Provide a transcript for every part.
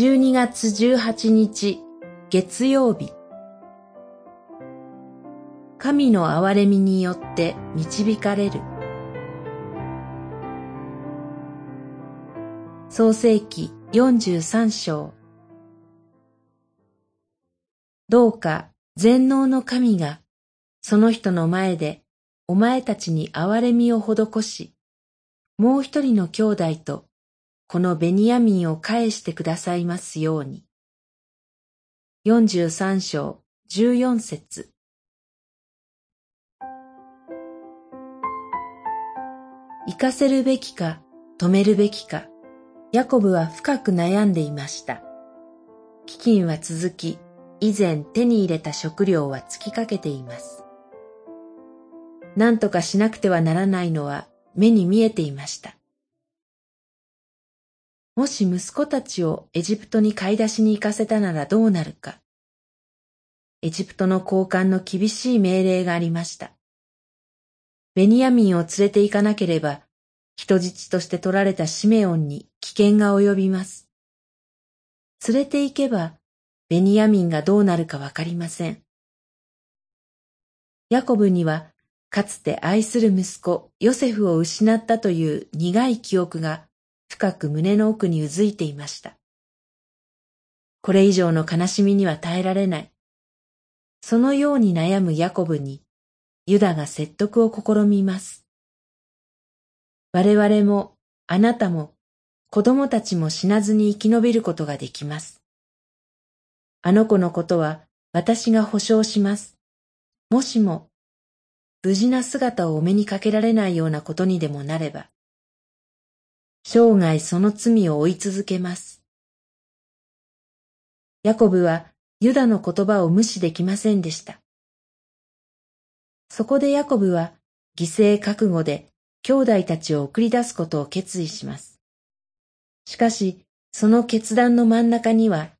12月18日月曜日。神の憐れみによって導かれる。創世記43章。どうか全能の神がその人の前でお前たちに憐れみを施し、もう一人の兄弟とこのベニヤミンを返してくださいますように。43章14節行かせるべきか止めるべきか、ヤコブは深く悩んでいました。飢饉は続き、以前手に入れた食料は尽きかけています。何とかしなくてはならないのは目に見えていました。もし息子たちをエジプトに買い出しに行かせたならどうなるか。エジプトの高官の厳しい命令がありました。ベニヤミンを連れて行かなければ、人質として取られたシメオンに危険が及びます。連れて行けば、ベニヤミンがどうなるかわかりません。ヤコブには、かつて愛する息子ヨセフを失ったという苦い記憶が深く胸の奥にうずいていました。これ以上の悲しみには耐えられない。そのように悩むヤコブに、ユダが説得を試みます。我々も、あなたも、子供たちも死なずに生き延びることができます。あの子のことは私が保証します。もしも、無事な姿をお目にかけられないようなことにでもなれば、生涯その罪を追い続けます。ヤコブはユダの言葉を無視できませんでした。そこでヤコブは犠牲覚悟で兄弟たちを送り出すことを決意します。しかし、その決断の真ん中には、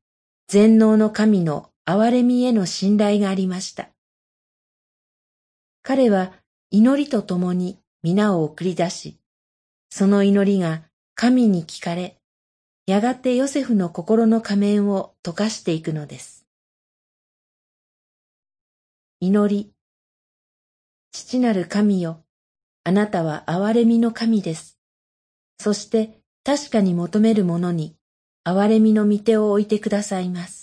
全能の神の憐れみへの信頼がありました。彼は祈りとともに皆を送り出し、その祈りが神に聞かれ、やがてヨセフの心の仮面を溶かしていくのです。祈り。父なる神よ、あなたは憐れみの神です。そして確かに求める者に憐れみの御手を置いてくださいます。